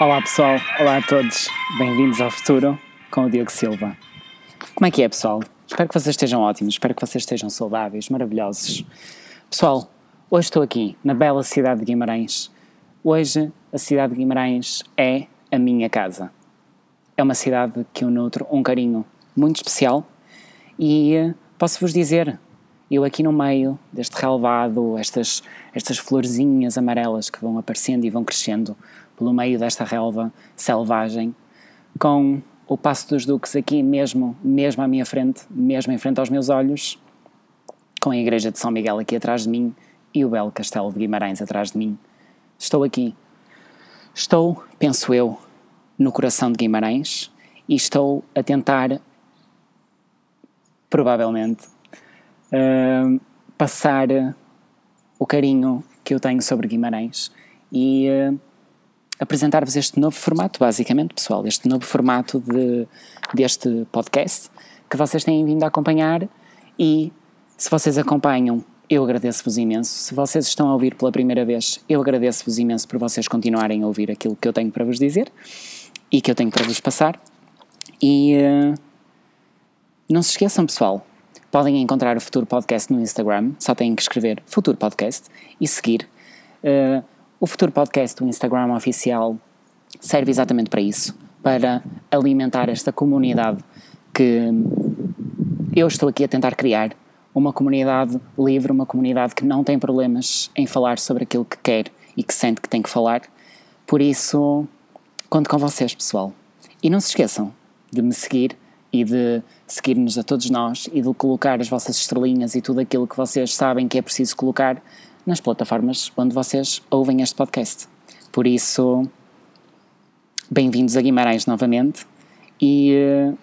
Olá pessoal, olá a todos, bem-vindos ao futuro com o Diogo Silva. Como é que é pessoal? Espero que vocês estejam ótimos, espero que vocês estejam saudáveis, maravilhosos. Pessoal, hoje estou aqui na bela cidade de Guimarães. Hoje a cidade de Guimarães é a minha casa. É uma cidade que eu nutro um carinho muito especial e posso-vos dizer, eu aqui no meio deste relevado, estas, estas florzinhas amarelas que vão aparecendo e vão crescendo pelo meio desta relva selvagem, com o Passo dos Duques aqui mesmo, mesmo à minha frente, mesmo em frente aos meus olhos, com a Igreja de São Miguel aqui atrás de mim e o belo Castelo de Guimarães atrás de mim. Estou aqui. Estou, penso eu, no coração de Guimarães e estou a tentar, provavelmente, uh, passar o carinho que eu tenho sobre Guimarães e uh, apresentar-vos este novo formato, basicamente, pessoal, este novo formato de, deste podcast que vocês têm vindo a acompanhar e se vocês acompanham, eu agradeço-vos imenso. Se vocês estão a ouvir pela primeira vez, eu agradeço-vos imenso por vocês continuarem a ouvir aquilo que eu tenho para vos dizer e que eu tenho para vos passar. E uh, não se esqueçam, pessoal, podem encontrar o Futuro Podcast no Instagram, só têm que escrever Futuro Podcast e seguir. Uh, o Futuro Podcast, o Instagram oficial, serve exatamente para isso, para alimentar esta comunidade que eu estou aqui a tentar criar. Uma comunidade livre, uma comunidade que não tem problemas em falar sobre aquilo que quer e que sente que tem que falar. Por isso, conto com vocês, pessoal. E não se esqueçam de me seguir e de seguir-nos a todos nós e de colocar as vossas estrelinhas e tudo aquilo que vocês sabem que é preciso colocar nas plataformas onde vocês ouvem este podcast. Por isso, bem-vindos a Guimarães novamente e uh,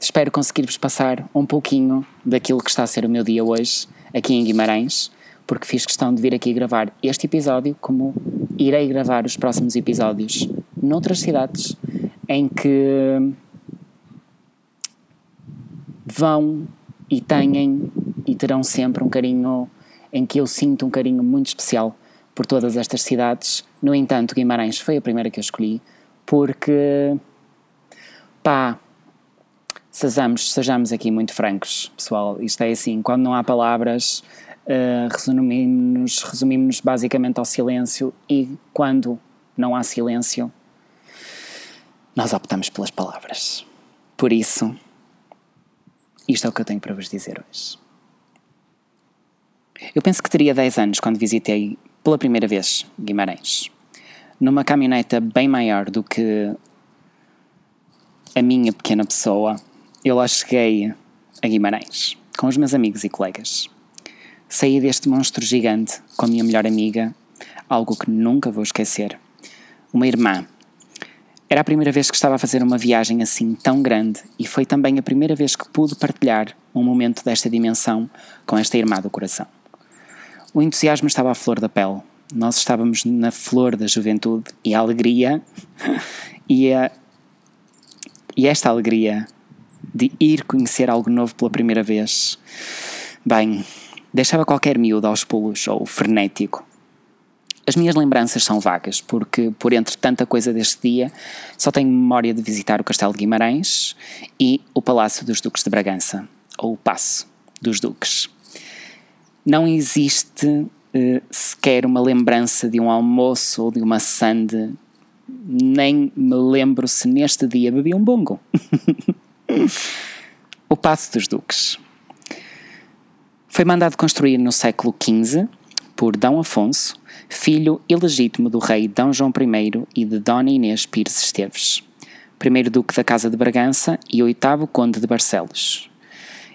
espero conseguir-vos passar um pouquinho daquilo que está a ser o meu dia hoje aqui em Guimarães, porque fiz questão de vir aqui gravar este episódio, como irei gravar os próximos episódios noutras cidades em que vão e têm e terão sempre um carinho em que eu sinto um carinho muito especial por todas estas cidades. No entanto, Guimarães foi a primeira que eu escolhi porque, pá, sejamos, sejamos aqui muito francos, pessoal. Isto é assim, quando não há palavras, uh, resumimos-nos resumimos basicamente ao silêncio e quando não há silêncio, nós optamos pelas palavras. Por isso, isto é o que eu tenho para vos dizer hoje. Eu penso que teria 10 anos quando visitei pela primeira vez Guimarães. Numa caminhoneta bem maior do que a minha pequena pessoa, eu lá cheguei a Guimarães, com os meus amigos e colegas. Saí deste monstro gigante com a minha melhor amiga, algo que nunca vou esquecer. Uma irmã. Era a primeira vez que estava a fazer uma viagem assim tão grande e foi também a primeira vez que pude partilhar um momento desta dimensão com esta irmã do coração. O entusiasmo estava à flor da pele. Nós estávamos na flor da juventude e a alegria e, a, e esta alegria de ir conhecer algo novo pela primeira vez, bem, deixava qualquer miúdo aos pulos ou frenético. As minhas lembranças são vagas, porque por entre tanta coisa deste dia, só tenho memória de visitar o Castelo de Guimarães e o Palácio dos Duques de Bragança, ou o Passo dos Duques não existe uh, sequer uma lembrança de um almoço ou de uma sande. Nem me lembro se neste dia bebi um bongo. o Passo dos Duques. Foi mandado construir no século XV por D. Afonso, filho ilegítimo do rei D. João I e de Dona Inês Pires Esteves, primeiro duque da Casa de Bragança e oitavo conde de Barcelos.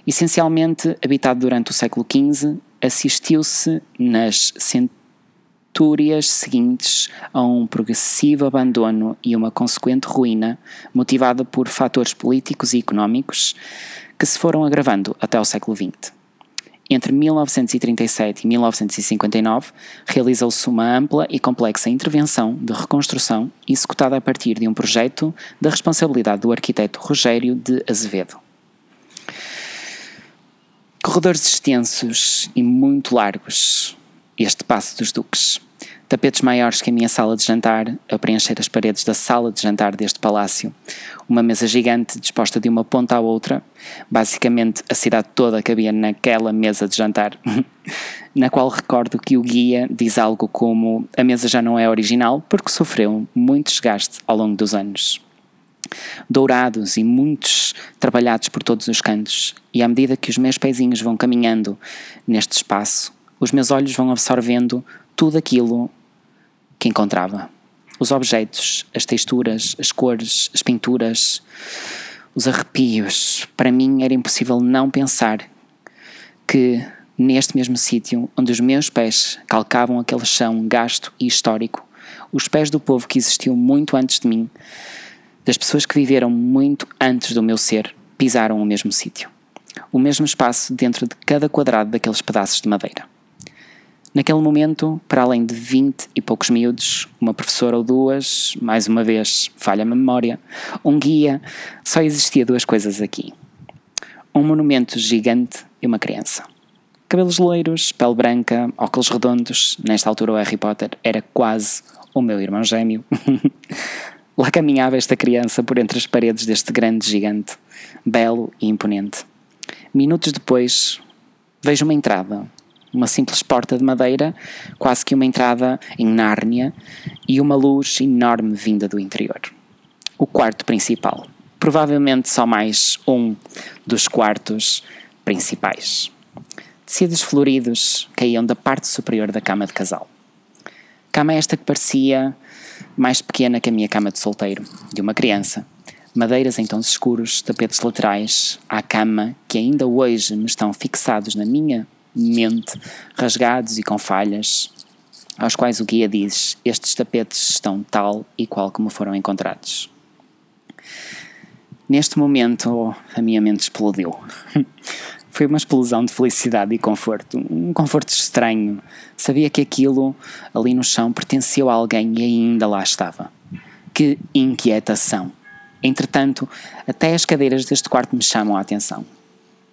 Essencialmente habitado durante o século XV assistiu-se nas centúrias seguintes a um progressivo abandono e uma consequente ruína, motivada por fatores políticos e económicos que se foram agravando até o século XX. Entre 1937 e 1959, realizou-se uma ampla e complexa intervenção de reconstrução executada a partir de um projeto da responsabilidade do arquiteto Rogério de Azevedo. Corredores extensos e muito largos, este Passo dos Duques. tapetes maiores que a minha sala de jantar a preencher as paredes da sala de jantar deste palácio, uma mesa gigante disposta de uma ponta à outra, basicamente a cidade toda cabia naquela mesa de jantar, na qual recordo que o guia diz algo como a mesa já não é original porque sofreu muito desgaste ao longo dos anos. Dourados e muitos trabalhados por todos os cantos, e à medida que os meus pezinhos vão caminhando neste espaço, os meus olhos vão absorvendo tudo aquilo que encontrava. Os objetos, as texturas, as cores, as pinturas, os arrepios. Para mim era impossível não pensar que neste mesmo sítio onde os meus pés calcavam aquele chão gasto e histórico, os pés do povo que existiu muito antes de mim, das pessoas que viveram muito antes do meu ser, pisaram o mesmo sítio. O mesmo espaço dentro de cada quadrado daqueles pedaços de madeira. Naquele momento, para além de vinte e poucos miúdos, uma professora ou duas, mais uma vez, falha a memória, um guia, só existia duas coisas aqui. Um monumento gigante e uma criança. Cabelos loiros, pele branca, óculos redondos, nesta altura o Harry Potter era quase o meu irmão gêmeo. Lá caminhava esta criança por entre as paredes deste grande gigante, belo e imponente. Minutos depois, vejo uma entrada, uma simples porta de madeira, quase que uma entrada em Nárnia, e uma luz enorme vinda do interior. O quarto principal. Provavelmente só mais um dos quartos principais. Tecidos floridos caíam da parte superior da cama de casal. Cama esta que parecia mais pequena que a minha cama de solteiro, de uma criança. Madeiras em tons escuros, tapetes laterais, à cama que ainda hoje me estão fixados na minha mente, rasgados e com falhas, aos quais o guia diz: Estes tapetes estão tal e qual como foram encontrados. Neste momento, a minha mente explodiu. Foi uma explosão de felicidade e conforto, um conforto estranho. Sabia que aquilo ali no chão pertencia a alguém e ainda lá estava. Que inquietação! Entretanto, até as cadeiras deste quarto me chamam a atenção.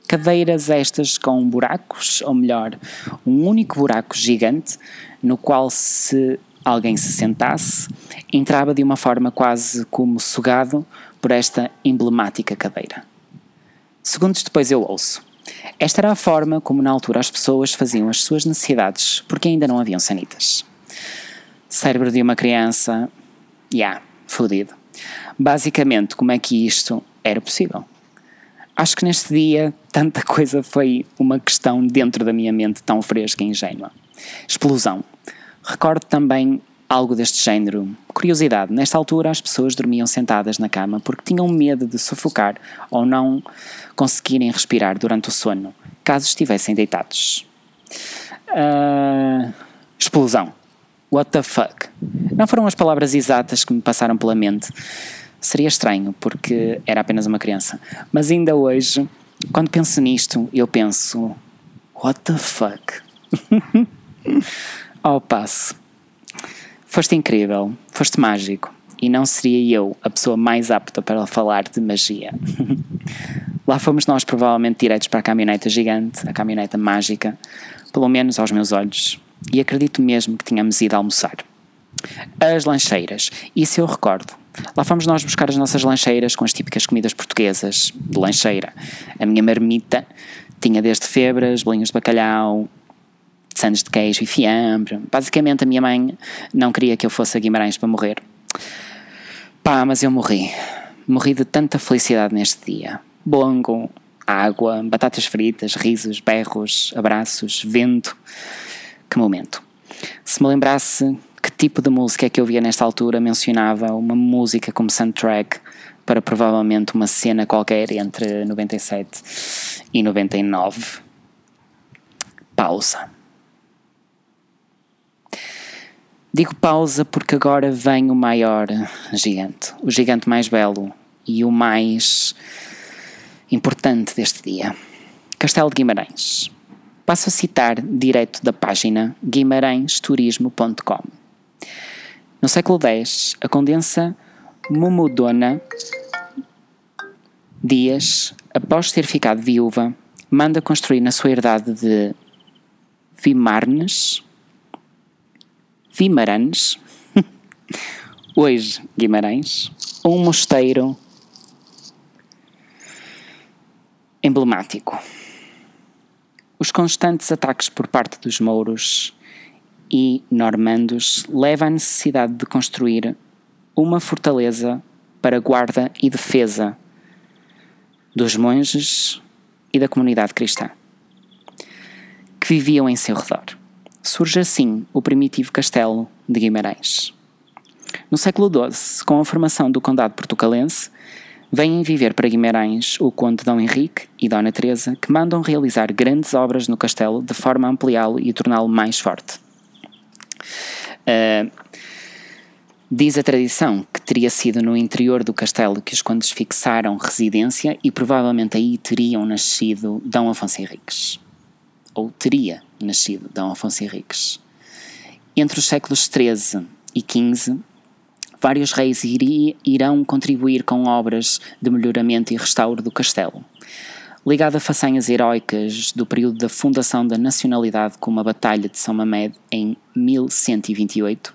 Cadeiras estas com buracos, ou melhor, um único buraco gigante no qual se alguém se sentasse, entrava de uma forma quase como sugado por esta emblemática cadeira. Segundos depois eu ouço. Esta era a forma como na altura as pessoas faziam as suas necessidades, porque ainda não haviam sanitas. Cérebro de uma criança, já, yeah, fodido. Basicamente, como é que isto era possível? Acho que neste dia tanta coisa foi uma questão dentro da minha mente tão fresca e ingênua. Explosão. Recordo também algo deste género. Curiosidade: nesta altura as pessoas dormiam sentadas na cama porque tinham medo de sufocar ou não conseguirem respirar durante o sono, caso estivessem deitados. Uh, explosão. What the fuck? Não foram as palavras exatas que me passaram pela mente seria estranho, porque era apenas uma criança. Mas ainda hoje, quando penso nisto, eu penso: What the fuck? Ao passo. Foste incrível, foste mágico, e não seria eu a pessoa mais apta para falar de magia. Lá fomos nós, provavelmente, diretos para a caminhoneta gigante, a caminhoneta mágica, pelo menos aos meus olhos, e acredito mesmo que tínhamos ido almoçar. As lancheiras, isso eu recordo. Lá fomos nós buscar as nossas lancheiras com as típicas comidas portuguesas de lancheira. A minha marmita tinha desde febras, bolinhos de bacalhau, sandes de queijo e fiambre. Basicamente, a minha mãe não queria que eu fosse a Guimarães para morrer. Pá, mas eu morri. Morri de tanta felicidade neste dia. Bongo, água, batatas fritas, risos, berros, abraços, vento. Que momento. Se me lembrasse que tipo de música é que eu via nesta altura mencionava uma música como soundtrack para provavelmente uma cena qualquer entre 97 e 99. Pausa. Digo pausa porque agora vem o maior gigante, o gigante mais belo e o mais importante deste dia. Castelo de Guimarães. Passo a citar direto da página guimaranhesturismo.com. No século X, a condensa Momodona Dias, após ter ficado viúva, manda construir na sua herdade de Vimarnes Vimarães, hoje Guimarães, um mosteiro emblemático. Os constantes ataques por parte dos mouros e normandos levam à necessidade de construir uma fortaleza para guarda e defesa dos monges e da comunidade cristã que viviam em seu redor. Surge assim o primitivo castelo de Guimarães. No século XII, com a formação do condado portucalense, vêm viver para Guimarães o conde Dom Henrique e Dona Teresa, que mandam realizar grandes obras no castelo de forma a ampliá-lo e torná-lo mais forte. Uh, diz a tradição que teria sido no interior do castelo que os condes fixaram residência e provavelmente aí teriam nascido Dom Afonso Henriques. Ou teria nascido Dom Afonso Henriques. Entre os séculos XIII e XV, vários reis irão contribuir com obras de melhoramento e restauro do castelo. Ligado a façanhas heroicas do período da fundação da nacionalidade como a Batalha de São Mamed em 1128,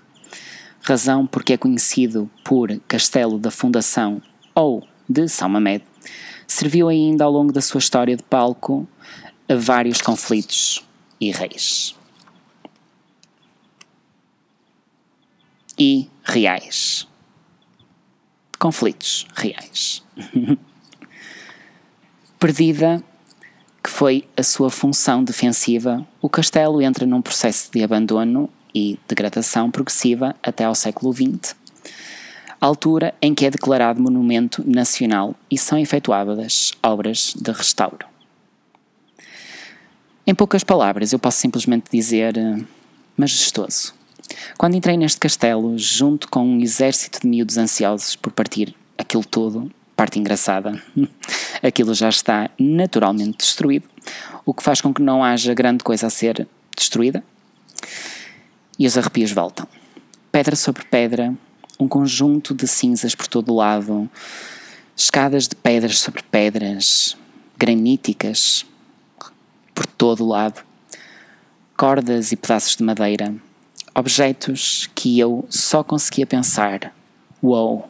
razão porque é conhecido por Castelo da Fundação ou de São Mamed, serviu ainda ao longo da sua história de palco a vários conflitos e reis. E reais. Conflitos reais. Perdida, que foi a sua função defensiva, o castelo entra num processo de abandono e degradação progressiva até ao século XX, altura em que é declarado monumento nacional e são efetuadas obras de restauro. Em poucas palavras, eu posso simplesmente dizer uh, majestoso. Quando entrei neste castelo, junto com um exército de miúdos ansiosos por partir aquilo todo, parte engraçada, aquilo já está naturalmente destruído, o que faz com que não haja grande coisa a ser destruída. E os arrepios voltam. Pedra sobre pedra, um conjunto de cinzas por todo o lado, escadas de pedras sobre pedras, graníticas, por todo o lado, cordas e pedaços de madeira, objetos que eu só conseguia pensar: uou,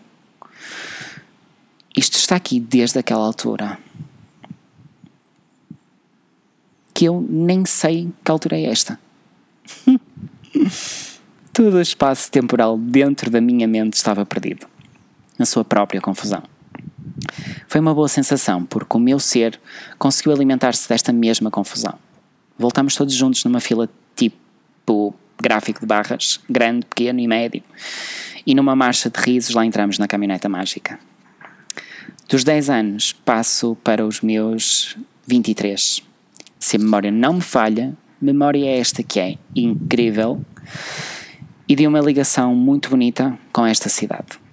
isto está aqui desde aquela altura. Que eu nem sei que altura é esta. Todo o espaço temporal dentro da minha mente estava perdido, na sua própria confusão. Foi uma boa sensação, porque o meu ser conseguiu alimentar-se desta mesma confusão. Voltámos todos juntos numa fila tipo gráfico de barras, grande, pequeno e médio, e numa marcha de risos lá entramos na caminhoneta mágica. Dos 10 anos passo para os meus 23. Se a memória não me falha, memória é esta que é incrível e de uma ligação muito bonita com esta cidade.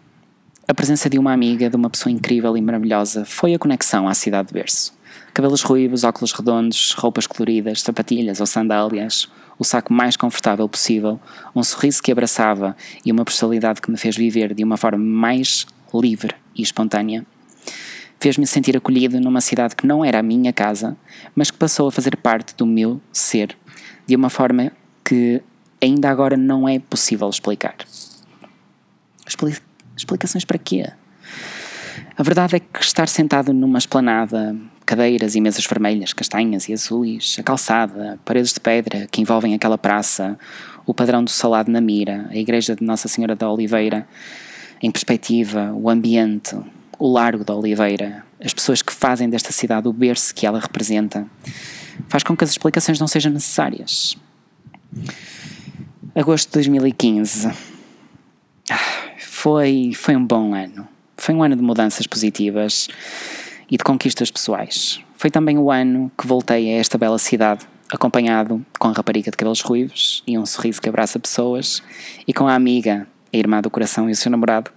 A presença de uma amiga, de uma pessoa incrível e maravilhosa, foi a conexão à cidade de berço. Cabelos ruivos, óculos redondos, roupas coloridas, sapatilhas ou sandálias, o saco mais confortável possível, um sorriso que abraçava e uma personalidade que me fez viver de uma forma mais livre e espontânea. Fez-me sentir acolhido numa cidade que não era a minha casa, mas que passou a fazer parte do meu ser, de uma forma que ainda agora não é possível explicar. Explica Explicações para quê? A verdade é que estar sentado numa esplanada, cadeiras e mesas vermelhas, castanhas e azuis, a calçada, paredes de pedra que envolvem aquela praça, o padrão do salado na mira, a igreja de Nossa Senhora da Oliveira, em perspectiva, o ambiente, o largo da Oliveira, as pessoas que fazem desta cidade o berço que ela representa, faz com que as explicações não sejam necessárias. Agosto de 2015 foi, foi um bom ano. Foi um ano de mudanças positivas e de conquistas pessoais. Foi também o ano que voltei a esta bela cidade, acompanhado com a rapariga de cabelos ruivos e um sorriso que abraça pessoas, e com a amiga, a irmã do coração e o seu namorado,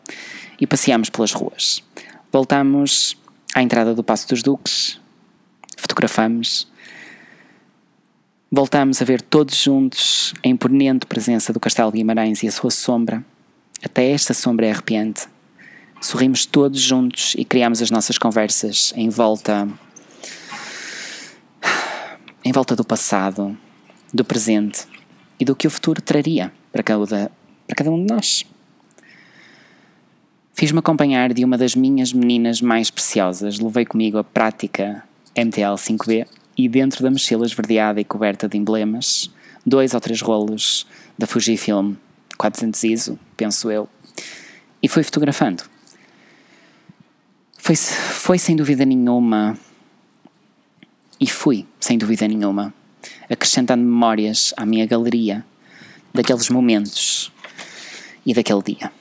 e passeámos pelas ruas. Voltámos à entrada do Passo dos Duques, fotografamos, voltámos a ver todos juntos a imponente presença do Castelo de Guimarães e a sua sombra até esta sombra é arrepiante. Sorrimos todos juntos e criamos as nossas conversas em volta. em volta do passado, do presente e do que o futuro traria. para cada, para cada um de nós. Fiz-me acompanhar de uma das minhas meninas mais preciosas, levei comigo a prática MTL 5B e dentro da mochila esverdeada e coberta de emblemas, dois ou três rolos da Fujifilm 400 ISO, penso eu, e fui fotografando. Foi, foi sem dúvida nenhuma, e fui sem dúvida nenhuma, acrescentando memórias à minha galeria daqueles momentos e daquele dia.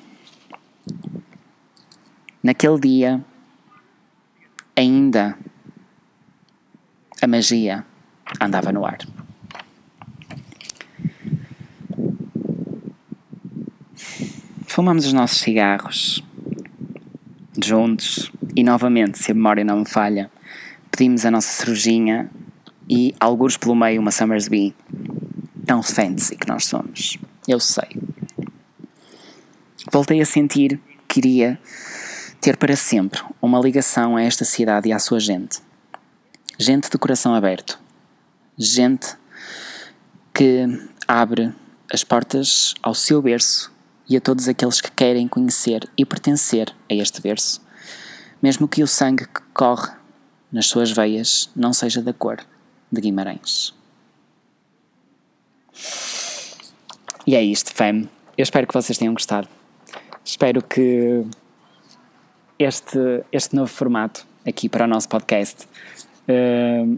Naquele dia, ainda a magia andava no ar. Fumamos os nossos cigarros juntos e novamente, se a memória não me falha, pedimos a nossa cervejinha e alguns pelo meio uma Summersby tão fancy que nós somos. Eu sei. Voltei a sentir que iria ter para sempre uma ligação a esta cidade e à sua gente. Gente de coração aberto. Gente que abre as portas ao seu berço e a todos aqueles que querem conhecer e pertencer a este berço, mesmo que o sangue que corre nas suas veias não seja da cor de Guimarães. E é isto, fam. Eu espero que vocês tenham gostado. Espero que este, este novo formato aqui para o nosso podcast uh,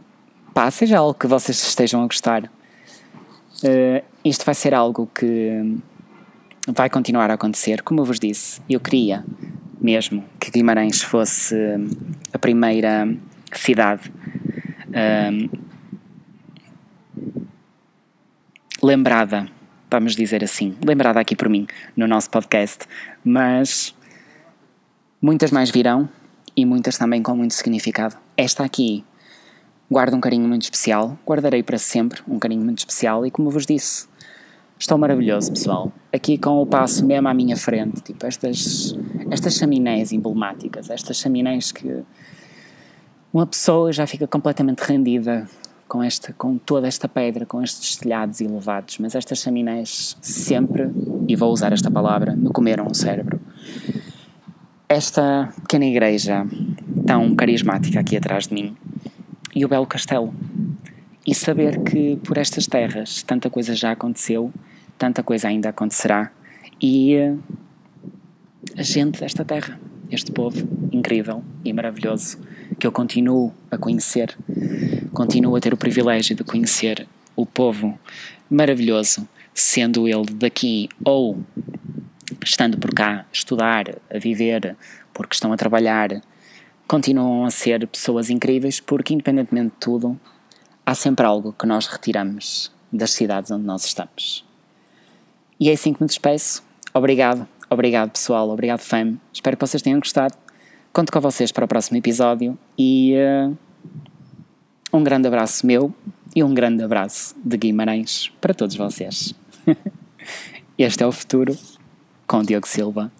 pá, seja algo que vocês estejam a gostar. Uh, isto vai ser algo que vai continuar a acontecer. Como eu vos disse, eu queria mesmo que Guimarães fosse a primeira cidade uh, lembrada, vamos dizer assim, lembrada aqui por mim no nosso podcast, mas Muitas mais virão e muitas também com muito significado. Esta aqui guarda um carinho muito especial, guardarei para sempre um carinho muito especial e como vos disse, estou maravilhoso, pessoal. Aqui com o passo mesmo à minha frente, tipo estas, estas chaminés emblemáticas, estas chaminés que uma pessoa já fica completamente rendida com, esta, com toda esta pedra, com estes telhados elevados, mas estas chaminés sempre, e vou usar esta palavra, me comeram o cérebro esta pequena igreja tão carismática aqui atrás de mim e o belo castelo. E saber que por estas terras tanta coisa já aconteceu, tanta coisa ainda acontecerá e eh, a gente desta terra, este povo incrível e maravilhoso que eu continuo a conhecer, continuo a ter o privilégio de conhecer o povo maravilhoso, sendo ele daqui ou estando por cá, estudar, a viver, porque estão a trabalhar, continuam a ser pessoas incríveis, porque independentemente de tudo, há sempre algo que nós retiramos das cidades onde nós estamos. E é assim que me despeço. Obrigado, obrigado pessoal, obrigado fam. Espero que vocês tenham gostado. Conto com vocês para o próximo episódio e uh, um grande abraço meu e um grande abraço de Guimarães para todos vocês. este é o futuro com Diogo Silva.